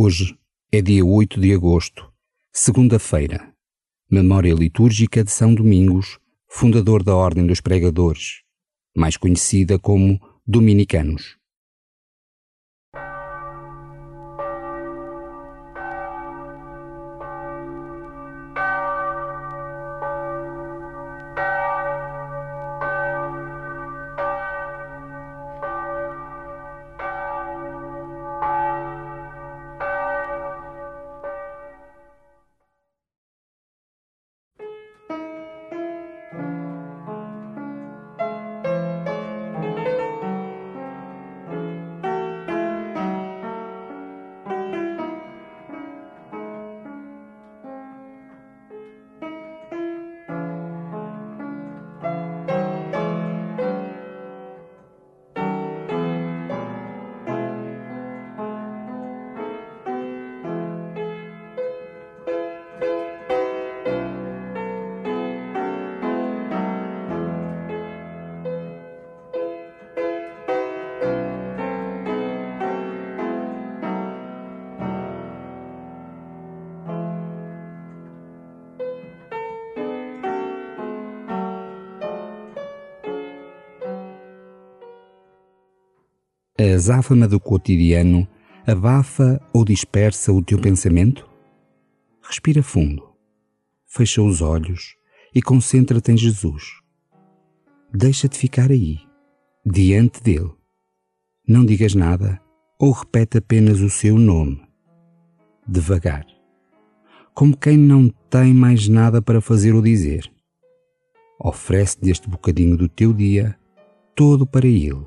Hoje é dia 8 de agosto, segunda-feira, memória litúrgica de São Domingos, fundador da Ordem dos Pregadores, mais conhecida como Dominicanos. A azáfama do cotidiano abafa ou dispersa o teu pensamento? Respira fundo, fecha os olhos e concentra-te em Jesus. Deixa-te ficar aí, diante dele. Não digas nada ou repete apenas o seu nome, devagar, como quem não tem mais nada para fazer ou dizer. Oferece-te este bocadinho do teu dia todo para ele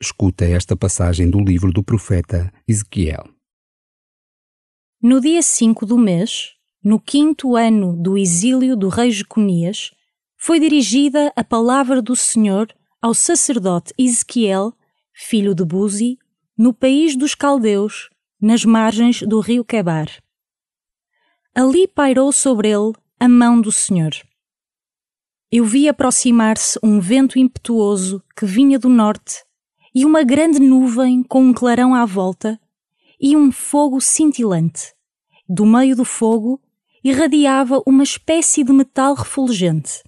Escuta esta passagem do livro do profeta Ezequiel. No dia 5 do mês, no quinto ano do exílio do rei Jeconias, foi dirigida a palavra do Senhor ao sacerdote Ezequiel, filho de Buzi, no país dos caldeus, nas margens do rio Quebar. Ali pairou sobre ele a mão do Senhor. Eu vi aproximar-se um vento impetuoso que vinha do norte e uma grande nuvem com um clarão à volta e um fogo cintilante. Do meio do fogo irradiava uma espécie de metal refulgente.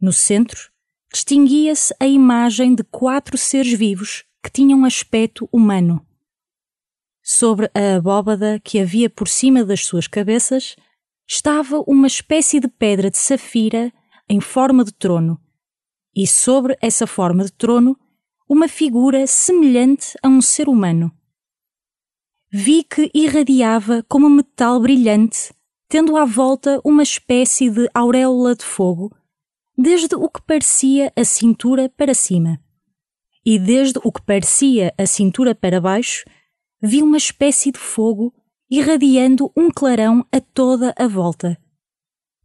No centro distinguia-se a imagem de quatro seres vivos que tinham aspecto humano. Sobre a abóbada que havia por cima das suas cabeças estava uma espécie de pedra de safira em forma de trono, e sobre essa forma de trono uma figura semelhante a um ser humano. Vi que irradiava como metal brilhante, tendo à volta uma espécie de auréola de fogo, desde o que parecia a cintura para cima. E desde o que parecia a cintura para baixo, vi uma espécie de fogo irradiando um clarão a toda a volta.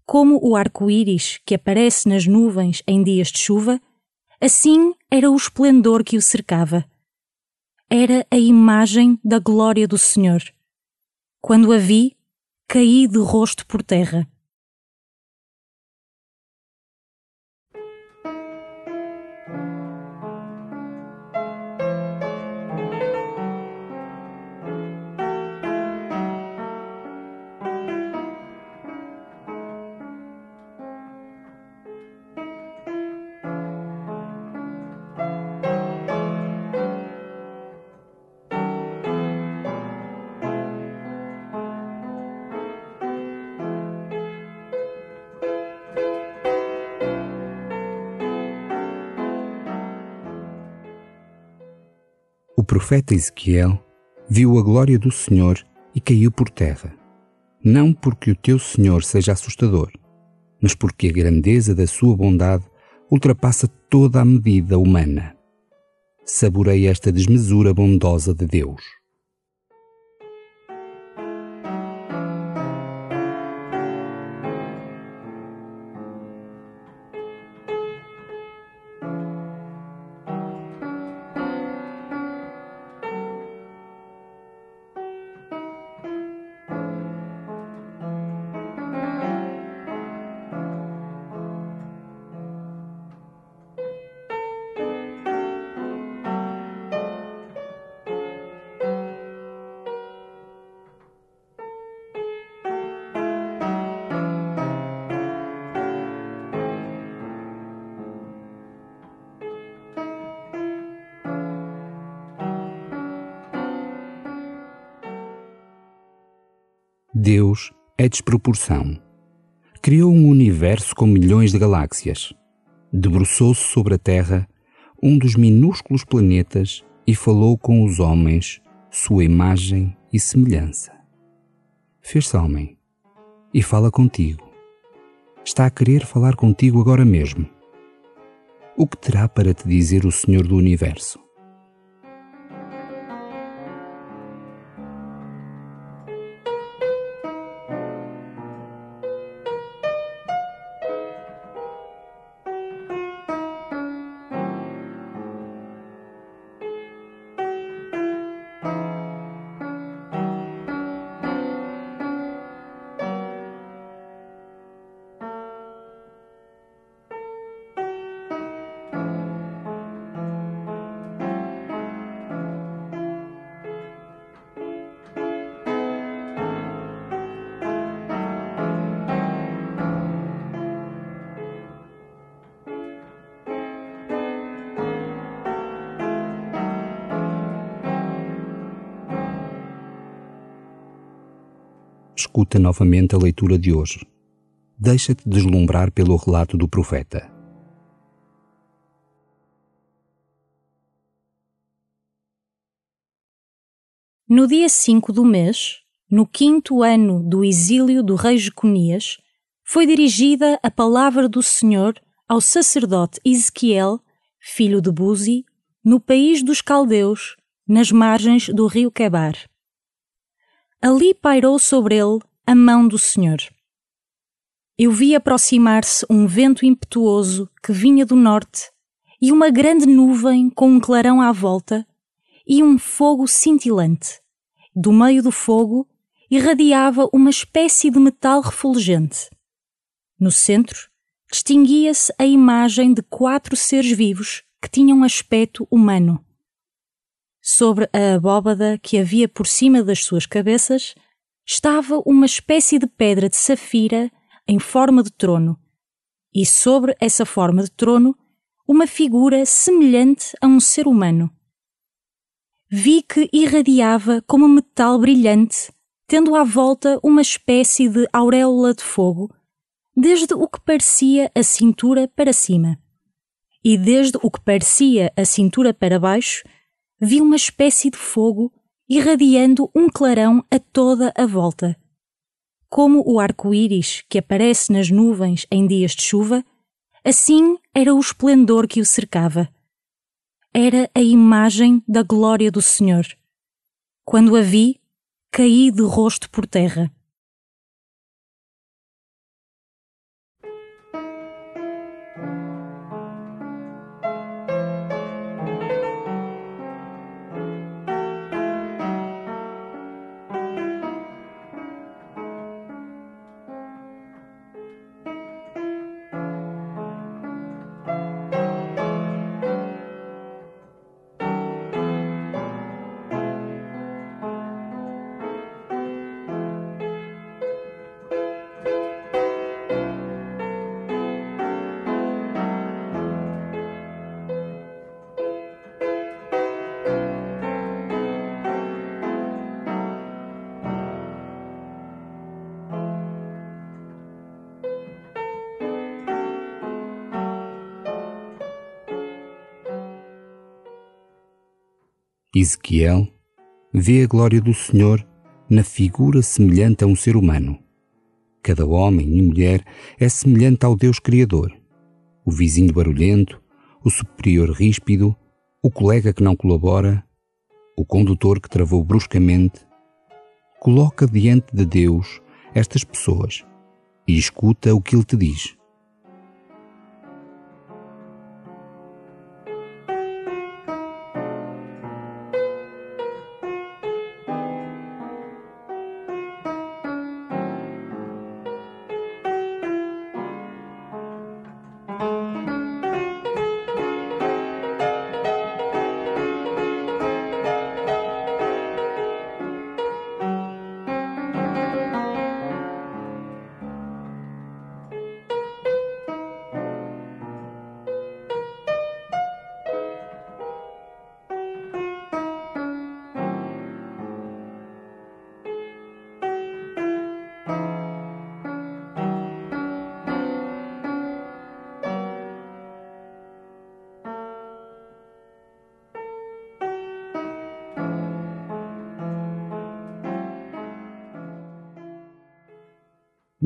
Como o arco-íris que aparece nas nuvens em dias de chuva, assim era o esplendor que o cercava. Era a imagem da glória do Senhor. Quando a vi, caí de rosto por terra. Profeta Ezequiel viu a glória do Senhor e caiu por terra. Não porque o teu Senhor seja assustador, mas porque a grandeza da sua bondade ultrapassa toda a medida humana. Saborei esta desmesura bondosa de Deus. Deus é desproporção. Criou um universo com milhões de galáxias. Debruçou-se sobre a Terra, um dos minúsculos planetas, e falou com os homens, sua imagem e semelhança. Fez-se homem e fala contigo. Está a querer falar contigo agora mesmo. O que terá para te dizer o Senhor do Universo? Escuta novamente a leitura de hoje. Deixa-te deslumbrar pelo relato do profeta. No dia 5 do mês, no quinto ano do exílio do rei Jeconias, foi dirigida a palavra do Senhor ao sacerdote Ezequiel, filho de Buzi, no país dos caldeus, nas margens do rio Quebar. Ali pairou sobre ele a mão do Senhor. Eu vi aproximar-se um vento impetuoso que vinha do norte e uma grande nuvem com um clarão à volta e um fogo cintilante. Do meio do fogo irradiava uma espécie de metal refulgente. No centro distinguia-se a imagem de quatro seres vivos que tinham aspecto humano. Sobre a abóbada que havia por cima das suas cabeças estava uma espécie de pedra de safira em forma de trono, e sobre essa forma de trono uma figura semelhante a um ser humano. Vi que irradiava como metal brilhante, tendo à volta uma espécie de auréola de fogo, desde o que parecia a cintura para cima. E desde o que parecia a cintura para baixo, vi uma espécie de fogo irradiando um clarão a toda a volta. Como o arco-íris que aparece nas nuvens em dias de chuva, assim era o esplendor que o cercava. Era a imagem da glória do Senhor. Quando a vi, caí de rosto por terra. Ezequiel vê a glória do Senhor na figura semelhante a um ser humano. Cada homem e mulher é semelhante ao Deus Criador. O vizinho barulhento, o superior ríspido, o colega que não colabora, o condutor que travou bruscamente. Coloca diante de Deus estas pessoas e escuta o que ele te diz.